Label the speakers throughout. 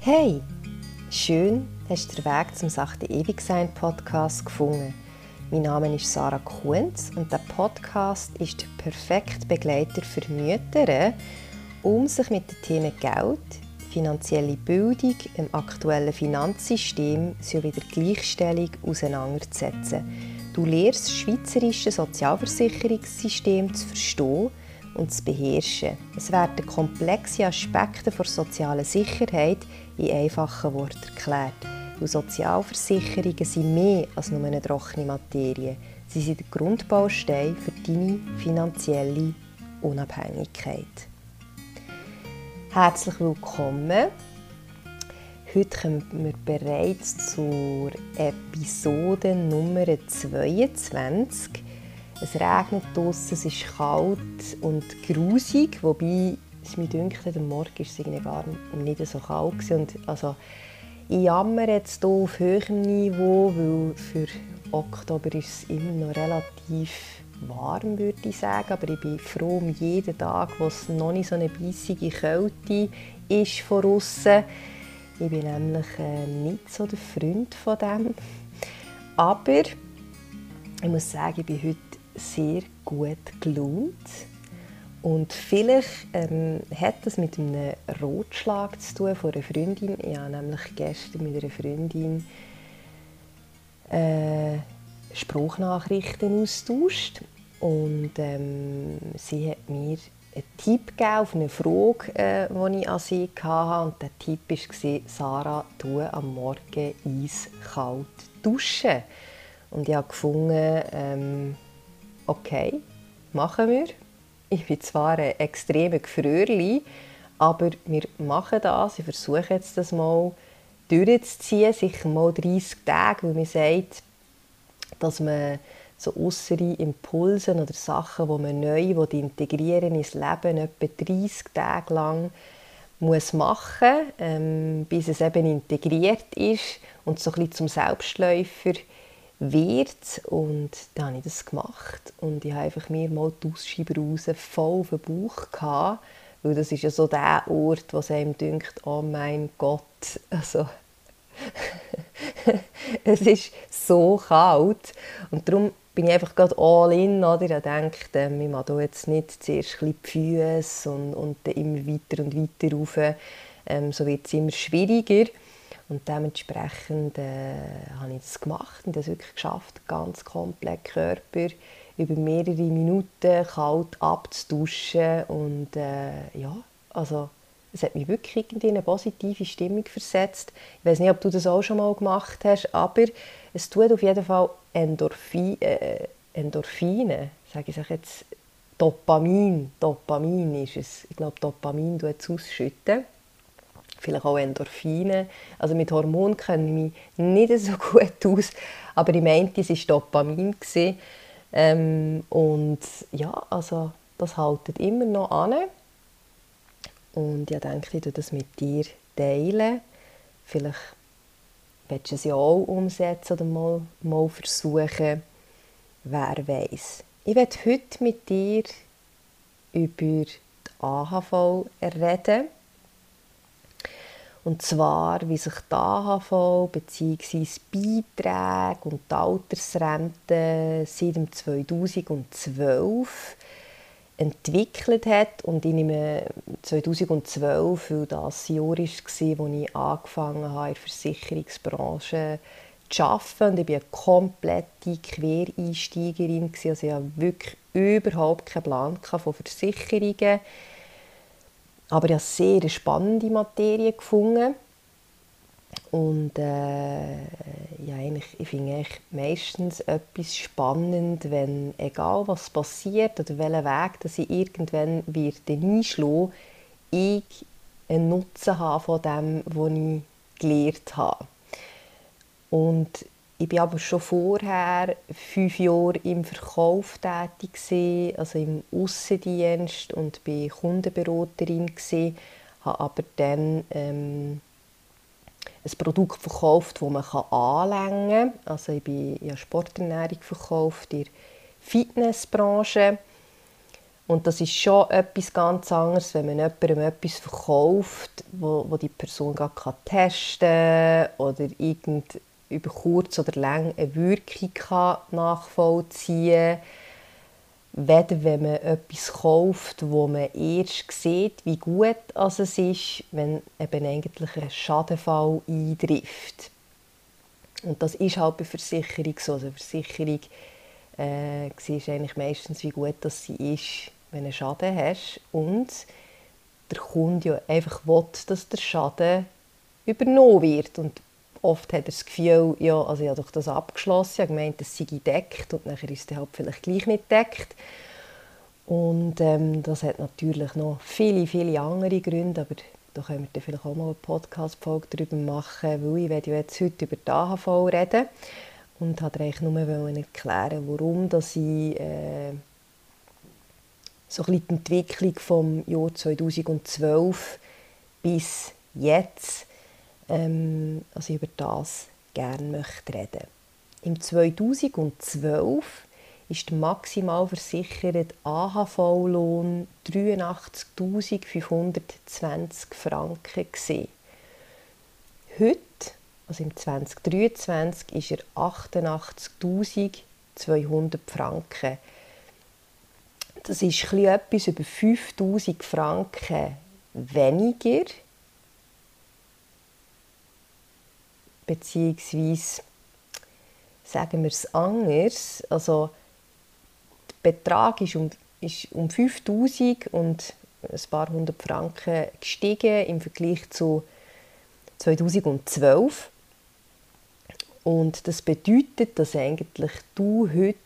Speaker 1: Hey, schön, hast du den Weg zum Sachte Ewigsein Podcast gefunden. Mein Name ist Sarah Kunz und der Podcast ist der perfekte Begleiter für Mütter, um sich mit den Themen Geld, finanzielle Bildung, im aktuellen Finanzsystem sowie der Gleichstellung auseinanderzusetzen. Du lernst das schweizerische Sozialversicherungssystem zu verstehen und zu beherrschen. Es werden komplexe Aspekte der sozialen Sicherheit in einfachen Worten erklärt. Und Sozialversicherungen sind mehr als nur eine trockene Materie. Sie sind der Grundbaustein für deine finanzielle Unabhängigkeit. Herzlich willkommen. Heute kommen wir bereits zur Episode Nummer 22. Es regnet draussen, es ist kalt und grusig, wobei es mir dünkt, am Morgen war es gar nicht so kalt. Und also, ich jammere jetzt hier auf höherem Niveau, weil für Oktober ist es immer noch relativ warm, würde ich sagen. Aber ich bin froh um jeden Tag, wo es noch nicht so eine bissige Kälte ist von außen. Ich bin nämlich äh, nicht so der Freund von dem. Aber ich muss sagen, ich bin heute sehr gut gelaunt. Und vielleicht ähm, hat das mit einem Rotschlag zu tun von einer Freundin. Ich habe nämlich gestern mit einer Freundin äh, Spruchnachrichten austauscht. Und ähm, sie hat mir einen Tipp gegeben auf eine Frage, äh, die ich an sie hatte. Und der Tipp war, Sarah, tu am Morgen eiskalt duschen. Und ich habe gefunden, ähm, okay, machen wir. Ich bin zwar ein extremer Gefrierli, aber wir machen das. Ich versuche jetzt das mal durchzuziehen, sicher mal 30 Tage, weil man sagt, dass man so äußere Impulse oder Sachen, die man neu integrieren ins Leben, etwa 30 Tage lang muss machen, ähm, bis es eben integriert ist und so ein bisschen zum Selbstläufer wird. Und dann habe ich das gemacht und ich habe einfach mir mal die Ausschreiber raus voll auf den Bauch gehabt, weil das ist ja so der Ort, wo es einem denkt, oh mein Gott, also es ist so kalt und darum bin ich einfach gerade all in, oder? Ich denke, ähm, ich mache jetzt nicht zuerst ein die Füße und, und dann immer weiter und weiter rauf, ähm, so wird es immer schwieriger. Und dementsprechend äh, habe ich das gemacht und das wirklich geschafft, ganz komplett Körper über mehrere Minuten kalt abzuduschen und äh, ja, also es hat mich wirklich in eine positive Stimmung versetzt. Ich weiß nicht, ob du das auch schon mal gemacht hast, aber es tut auf jeden Fall Endorphi äh, Endorphine, sage ich jetzt Dopamin, Dopamin ist es. Ich glaube, Dopamin tut es ausschütten vielleicht auch Endorphine. Also mit Hormonen kenne ich mich nicht so gut aus, aber ich meinte, es war Dopamin. Ähm, und ja, also das haltet immer noch an. Und ich denke, ich das mit dir teilen. Vielleicht willst du es ja auch umsetzen oder mal, mal versuchen. Wer weiß. Ich werde heute mit dir über die AHV reden. Und zwar, wie sich die AHV bzw. Beiträge und die Altersrente seit 2012 entwickelt hat. Und ich nehme 2012, weil das Jahr war, als ich angefangen habe, in der Versicherungsbranche zu arbeiten. Und ich war eine komplette Quereinsteigerin. Also ich hatte wirklich überhaupt keinen Plan von Versicherungen aber ich habe sehr spannende Materie gefunden. Und äh, ja, eigentlich, ich finde meistens etwas spannend, wenn, egal was passiert oder welchen Weg dass ich irgendwann einschlagen ich einen Nutzen habe von dem, was ich gelernt habe. Und ich war aber schon vorher fünf Jahre im Verkauf tätig, also im Aussendienst und bin Kundenberaterin. Gewesen, habe aber dann ähm, ein Produkt verkauft, das man anlängen kann. Also ich, bin, ich habe Sporternährung verkauft in der Fitnessbranche. Und das ist schon etwas ganz anderes, wenn man jemandem etwas verkauft, wo, wo die Person gar testen kann oder irgend über kurz oder lang eine Wirkung nachvollziehen kann. Weder wenn man etwas kauft, wo man erst sieht, wie gut es ist, wenn eben eigentlich ein Schadenfall eintrifft. Und das ist halt bei Versicherung so. Also Versicherung äh, siehst eigentlich meistens, wie gut dass sie ist, wenn du einen Schaden hast. Und der Kunde ja einfach will, dass der Schaden übernommen wird. Und oft hat er das Gefühl, ja, also ich habe doch das abgeschlossen, ich habe gemeint, das sei gedeckt und nachher ist es halt vielleicht gleich nicht gedeckt. Und ähm, das hat natürlich noch viele, viele andere Gründe, aber da können wir dann vielleicht auch mal eine Podcast-Folge darüber machen, weil ich werde jetzt heute über die AHV reden und wollte eigentlich nur erklären, warum dass ich äh, so ein die Entwicklung vom Jahr 2012 bis jetzt, ähm, also über das gerne möchte reden. Im 2012 ist der maximal versicherte AHV-Lohn 83.520 Franken. Gewesen. Heute, also im 2023, ist er 88.200 Franken. Das ist etwas über 5'000 Franken weniger. Beziehungsweise, sagen wir es anders, also Betrag ist um, ist um 5000 und ein paar hundert Franken gestiegen im Vergleich zu 2012. Und das bedeutet, dass eigentlich du heute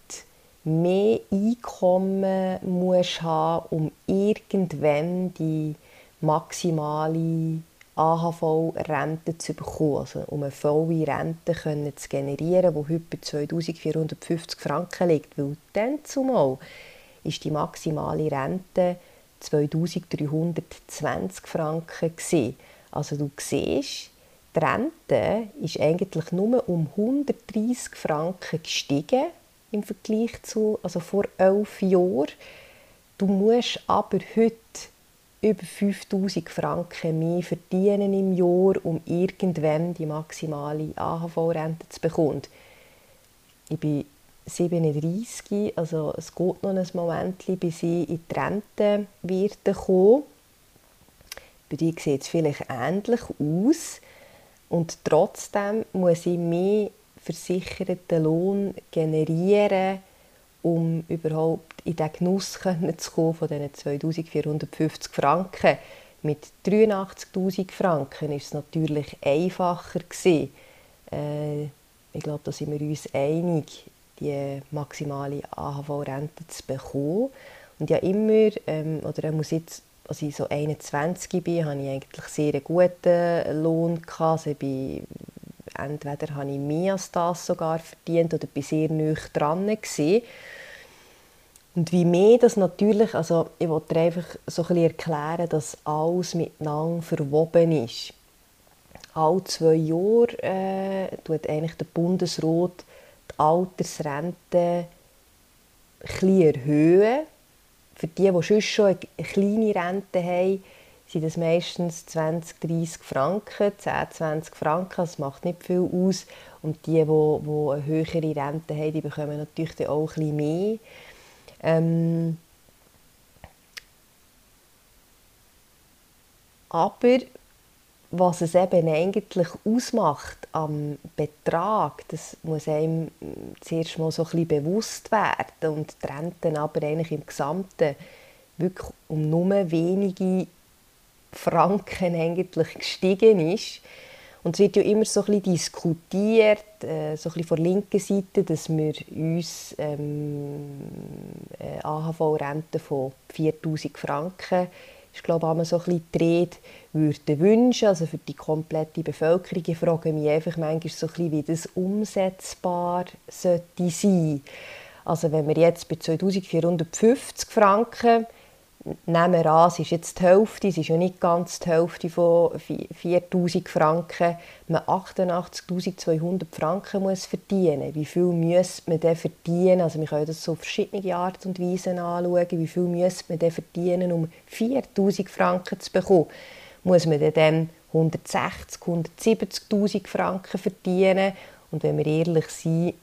Speaker 1: mehr Einkommen musst haben, um irgendwann die maximale AHV-Rente zu bekommen, also um eine volle Rente zu generieren, die heute bei 2450 Franken liegt. Weil dann zumal ist die maximale Rente 2320 Franken. Also du siehst, die Rente ist eigentlich nur um 130 Franken gestiegen im Vergleich zu also vor elf Jahren. Du musst aber heute über 5000 Franken mehr verdienen im Jahr, um irgendwann die maximale AHV-Rente zu bekommen. Ich bin 37, also es geht noch ein Moment, bis ich in die Rente werde kommen. Bei dir sieht es vielleicht ähnlich aus. Und trotzdem muss ich mehr versicherten Lohn generieren, um überhaupt in den Genuss zu kommen von diesen 2450 Franken. Mit 83'000 Franken war es natürlich einfacher. Äh, ich glaube, da sind wir uns einig, die maximale AHV-Rente zu bekommen. Und ja immer, ähm, oder er muss jetzt, als ich so 21 bin, hatte ich eigentlich sehr guten Lohn. Also ich entweder habe ich als das sogar verdient oder bin sehr nah dran gewesen. Und wie mehr das natürlich, also ich wollte einfach so ein erklären, dass alles miteinander verwoben ist. Alle zwei Jahre äh, tut eigentlich der Bundesrat die Altersrente etwas erhöhen. Für die, die sonst schon eine kleine Rente haben, sind das meistens 20, 30 Franken, 10, 20 Franken, das macht nicht viel aus. Und die, die, die eine höhere Rente haben, die bekommen natürlich auch bisschen mehr. Ähm, aber was es eben eigentlich ausmacht am Betrag, das muss einem zuerst mal so ein bewusst werden und die Rente aber eigentlich im Gesamten wirklich um nur wenige Franken eigentlich gestiegen ist. Und es wird ja immer so ein bisschen diskutiert, äh, so ein bisschen von linken Seite, dass wir uns ähm, eine AHV-Rente von 4000 Franken, ist glaube ich so ein bisschen die würden wünschen, also für die komplette Bevölkerung. Ich frage mich einfach manchmal so ein bisschen, wie das umsetzbar sollte sein. Also wenn wir jetzt bei 2450 Franken nehmen wir an, es ist jetzt die Hälfte, es ist ja nicht ganz die Hälfte von 4'000 Franken, man 88'200 Franken muss verdienen. Wie viel müsste man dann verdienen? Also wir können das so auf verschiedene Art und Weise anschauen. Wie viel müsste man dann verdienen, um 4'000 Franken zu bekommen? Muss man dann 160'000, 170'000 Franken verdienen? Und wenn wir ehrlich sind,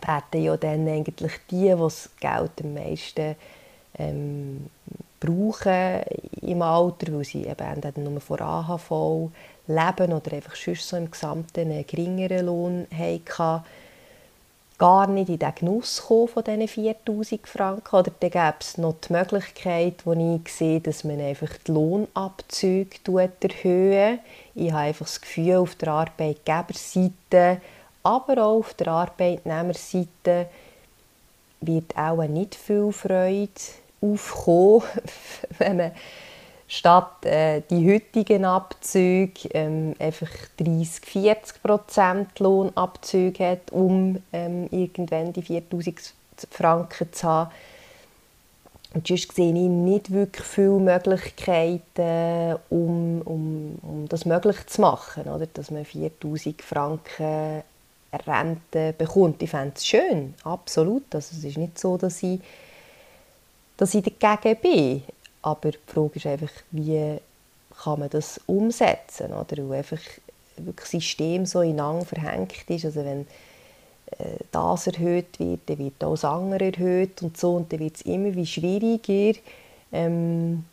Speaker 1: werden ja dann eigentlich die, die das Geld am meisten ähm, brauchen im Alter, weil sie eben nur von AHV leben oder einfach sonst so im Gesamten einen geringeren Lohn hatten, gar nicht in den Genuss kommen von diesen 4000 Franken. Oder dann gäbe es noch die Möglichkeit, wo ich sehe, dass man einfach die Lohnabzüge erhöht. Ich habe einfach das Gefühl, auf der Arbeitgeberseite, aber auch auf der Arbeitnehmerseite wird auch nicht viel Freude aufkommen, wenn man statt äh, die heutigen Abzüge ähm, einfach 30, 40 Prozent Lohnabzüge hat, um ähm, irgendwann die 4000 Franken zu haben. Und sonst sehe ich nicht wirklich viele Möglichkeiten, um, um, um das möglich zu machen, oder? dass man 4000 Franken Rente bekommt. Ich fände es schön, absolut. Also es ist nicht so, dass ich dass ich dagegen bin. Aber die Frage ist einfach, wie kann man das umsetzen, oder? Weil einfach das System so ineinander verhängt ist. Also wenn äh, das erhöht wird, dann wird auch das andere erhöht und so. Und dann wird es immer wie schwieriger, ähm,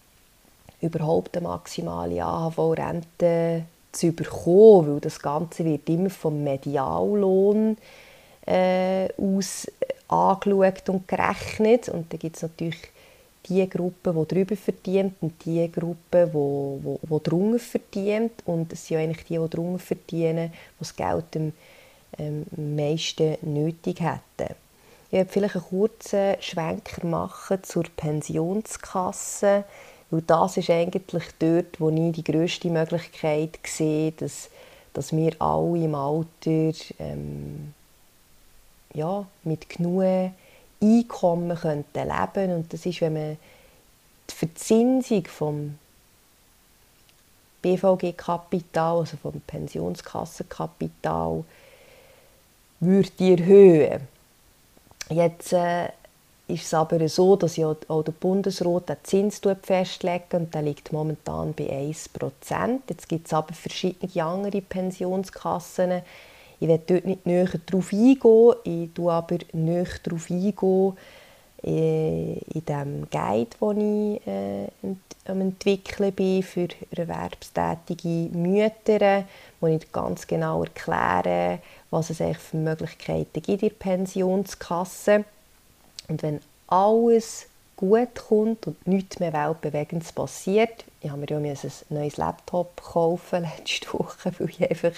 Speaker 1: überhaupt eine maximale AHV-Rente zu bekommen, weil das Ganze wird immer vom Mediallohn äh, aus angeschaut und gerechnet. Und dann gibt es natürlich die Gruppe, die drüber verdient und die Gruppe, die, die, die drunter verdient. Und es sind ja eigentlich die, die drunter verdienen, die das Geld am ähm, meisten nötig hätten. Ich werde vielleicht einen kurzen Schwenker machen zur Pensionskasse, weil das ist eigentlich dort, wo ich die grösste Möglichkeit sehe, dass, dass wir alle im Alter ähm, ja, mit genug Einkommen könnten leben und das ist, wenn man die Verzinsung vom BVG-Kapital, also vom Pensionskassenkapital, würde erhöhen. Jetzt äh, ist es aber so, dass ja auch der Bundesrat den Zins festlegt und der liegt momentan bei 1%. Jetzt gibt es aber verschiedene andere Pensionskassen, ich werde dort nicht näher darauf eingehen, ich tue aber näher darauf eingehen äh, in dem Guide, den ich äh, am entwickeln bin für erwerbstätige Mütter, wo ich ganz genau erkläre, was es eigentlich für Möglichkeiten gibt in der Pensionskasse. Und wenn alles gut kommt und nichts mehr Weltbewegendes passiert, ich habe mir ja ein neues Laptop kaufen letzte Woche, weil ich einfach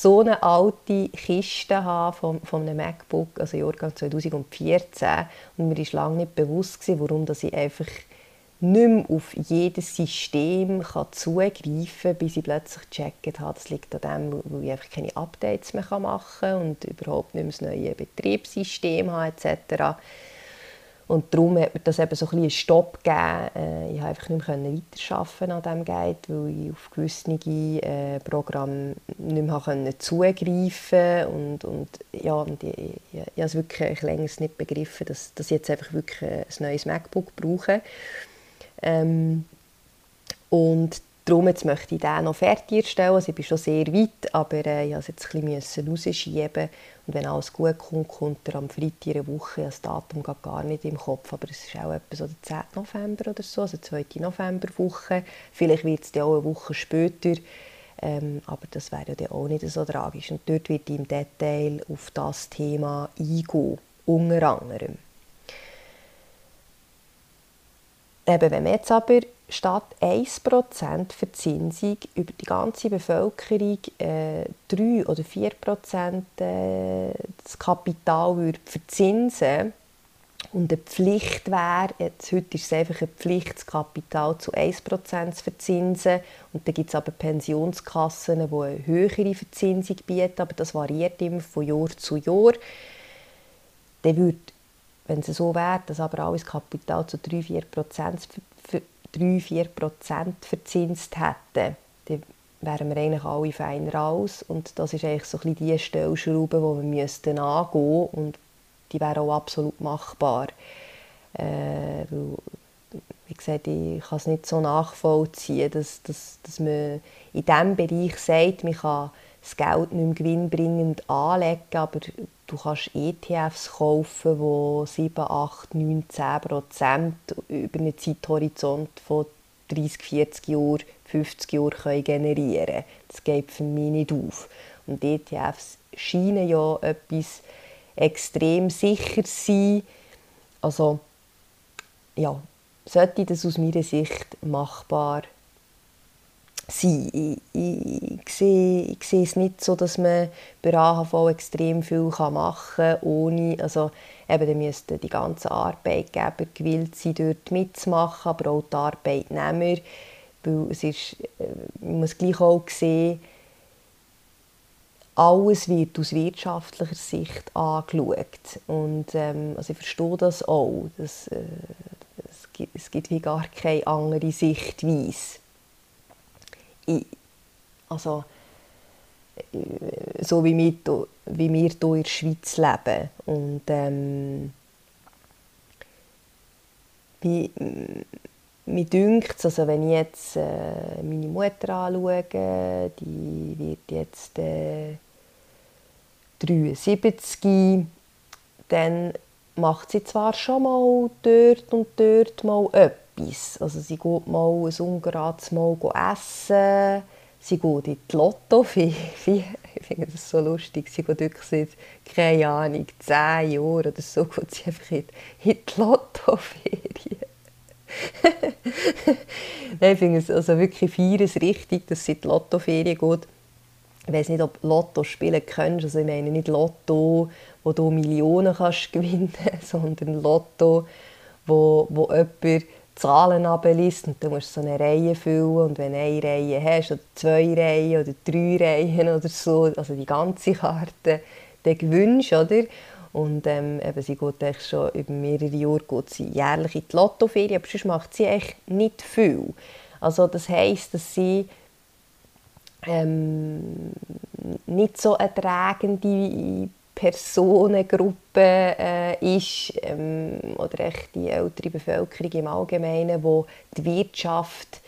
Speaker 1: so eine alte Kiste haben von, von einem MacBook, also Jahrgang 2014. Und mir war lange nicht bewusst, gewesen, warum dass ich einfach nicht mehr auf jedes System kann zugreifen kann, bis ich plötzlich gecheckt habe, das liegt an dem, weil ich einfach keine Updates mehr machen kann und überhaupt nicht mehr das neue Betriebssystem habe etc. Und darum hat mir das eben so ein einen Stopp gegeben. Äh, ich konnte einfach nicht mehr weiterarbeiten an diesem Guide, weil ich auf gewisse äh, Programme nicht mehr konnte zugreifen und, und ja, und ich, ich, ich, habe es wirklich länger nicht begriffen, dass, dass ich jetzt einfach wirklich ein neues MacBook brauche. Ähm, und Darum jetzt möchte ich den noch fertigstellen. Also ich bin schon sehr weit, aber äh, ich musste jetzt ein bisschen rausschieben. Und wenn alles gut kommt, kommt er am Freitag in Woche. Das Datum geht gar nicht im Kopf, aber es ist auch etwa so der 10. November oder so, also die 2. Novemberwoche. Vielleicht wird es dann auch eine Woche später. Ähm, aber das wäre ja dann auch nicht so tragisch. Und dort wird ich im Detail auf das Thema eingehen, unter anderem. Eben, wenn man jetzt aber statt 1% Verzinsung über die ganze Bevölkerung äh, 3 oder 4% äh, das Kapital würde verzinsen und eine Pflicht wäre, jetzt, heute ist es einfach eine Pflicht, das Kapital zu 1% zu verzinsen und dann gibt es aber Pensionskassen, die eine höhere Verzinsung bieten, aber das variiert immer von Jahr zu Jahr, dann würde wenn es so wäre, dass aber alles Kapital zu 3-4 Prozent verzinst hätten, dann wären wir eigentlich alle feiner aus. Und das ist eigentlich so ein bisschen die Stellschraube, die wir müssten angehen und die wäre auch absolut machbar. Äh, wie gesagt, ich kann es nicht so nachvollziehen, dass, dass, dass man in diesem Bereich sagt, man kann das Geld nicht mehr gewinnbringend anlegen, aber du kannst ETFs kaufen, die 7, 8, 9, 10 Prozent über einen Zeithorizont von 30, 40 Jahren, 50 Jahren generieren können. Das geht für mich nicht auf. Und ETFs scheinen ja etwas extrem sicher zu sein. Also, ja, sollte das aus meiner Sicht machbar sein. Ich, ich, ich, sehe, ich sehe es nicht so, dass man bei AHV extrem viel machen kann, ohne, also eben, dann müssten die ganzen Arbeitgeber gewillt sein, dort mitzumachen, aber auch die Arbeitnehmer, weil es ist, äh, man muss gleich auch sehen, alles wird aus wirtschaftlicher Sicht angeschaut. Und ähm, also ich verstehe das auch. Dass, äh, es, gibt, es gibt wie gar keine andere Sichtweise also, so wie wir, wie wir hier in der Schweiz leben. Und ähm, wie, mir dünkt also wenn ich jetzt äh, meine Mutter anschaue, die wird jetzt äh, 73, dann macht sie zwar schon mal dort und dort mal etwas, etwas. Also sie geht mal ein ungerades Mal essen, sie geht in die Lottofee. Ich finde das so lustig. Sie geht wirklich seit, keine Ahnung, zehn Jahren oder so, geht sie einfach in, die Lottoferien. Nein, ich finde es also wirklich feines richtig, dass sie in die Lottoferien geht. Ich weiß nicht, ob Lotto spielen kannst. Also ich meine nicht Lotto, wo du Millionen kannst gewinnen sondern Lotto, wo, wo jemand Zahlen abliest und dann musst du so eine Reihe füllen und wenn du eine Reihe hast oder zwei Reihen oder drei Reihen oder so, also die ganze Karte, dann gewinnst oder? Und ähm, eben, sie geht eigentlich schon über mehrere Jahre geht sie jährlich in die Lottoferien, aber sonst macht sie echt nicht viel. Also das heisst, dass sie ähm, nicht so eine tragende Personengruppe äh, ist ähm, oder echt die ältere Bevölkerung im Allgemeinen, wo die Wirtschaft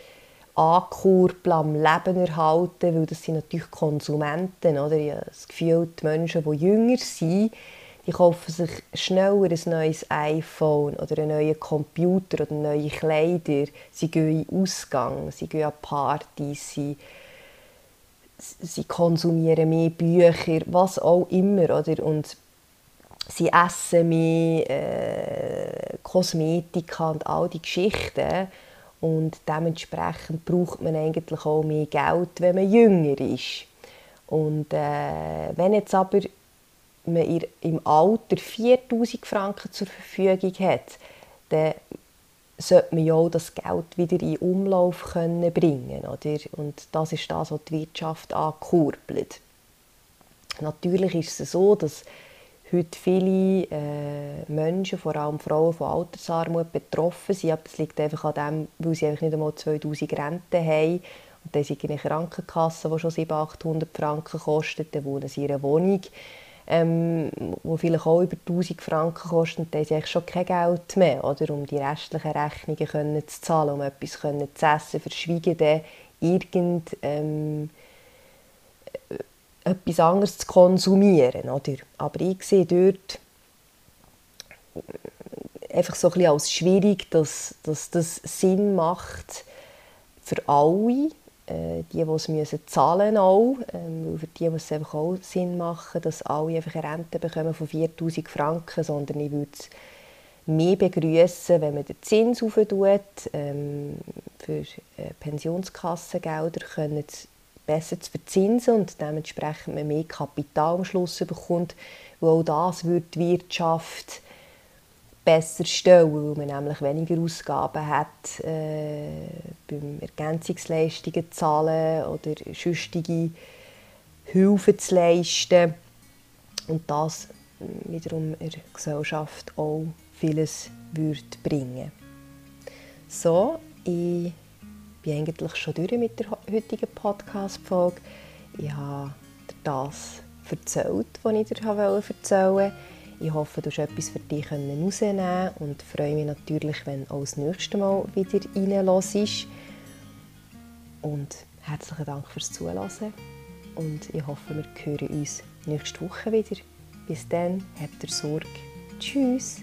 Speaker 1: ankurbeln, am Leben erhalten, weil das sind natürlich Konsumenten. Oder? Ich habe das Gefühl, die Menschen, die jünger sind, die kaufen sich schneller ein neues iPhone oder einen neuen Computer oder neue Kleider. Sie gehen in Ausgang, sie gehen an Partys, sie sie konsumieren mehr Bücher, was auch immer. Oder? Und sie essen mehr äh, Kosmetika und all die Geschichten. Und dementsprechend braucht man eigentlich auch mehr Geld, wenn man jünger ist. Und äh, wenn jetzt aber man im Alter 4000 Franken zur Verfügung hat, dann sollte man ja auch das Geld wieder in Umlauf können bringen oder? Und das ist das, was die Wirtschaft ankurbelt. Natürlich ist es so, dass heute viele äh, Menschen, vor allem Frauen, von Altersarmut betroffen sind. Aber das liegt einfach an dem, weil sie einfach nicht einmal 2000 Renten haben. Und dann sind eine Krankenkasse, die schon 700, 800 Franken kostet. Dann wohnen sie in einer Wohnung ähm, wo vielleicht auch über 1000 Franken kosten, dann haben sie schon kein Geld mehr, oder, um die restlichen Rechnungen können zu zahlen, um etwas können zu essen, verschwiegen dann irgend ähm, äh, etwas anderes zu konsumieren. Oder? Aber ich sehe dort äh, einfach so ein bisschen als schwierig, dass, dass das Sinn macht für alle, äh, die, die es müssen zahlen auch, ähm, für die muss es einfach auch Sinn machen, dass alle einfach eine Rente bekommen von 4000 Franken, sondern ich würde es mehr begrüßen, wenn man den Zins auftut, ähm, für äh, Pensionskassengelder können besser zu verzinsen und dementsprechend man mehr Kapital am Schluss bekommt, weil auch das würde die Wirtschaft besser stellen, weil man nämlich weniger Ausgaben hat äh, beim Ergänzungsleistungen zahlen oder sonstige Hilfe zu leisten und das wiederum der Gesellschaft auch vieles würde bringen So, ich bin eigentlich schon durch mit der heutigen Podcast-Folge. Ich habe dir das erzählt, was ich dir erzählen wollte. Ich hoffe, du hast etwas für dich herausnehmen und freue mich natürlich, wenn du auch das nächste Mal wieder reinlässt. Und herzlichen Dank fürs Zuhören und ich hoffe, wir hören uns nächste Woche wieder. Bis dann, habt ihr Sorge. Tschüss.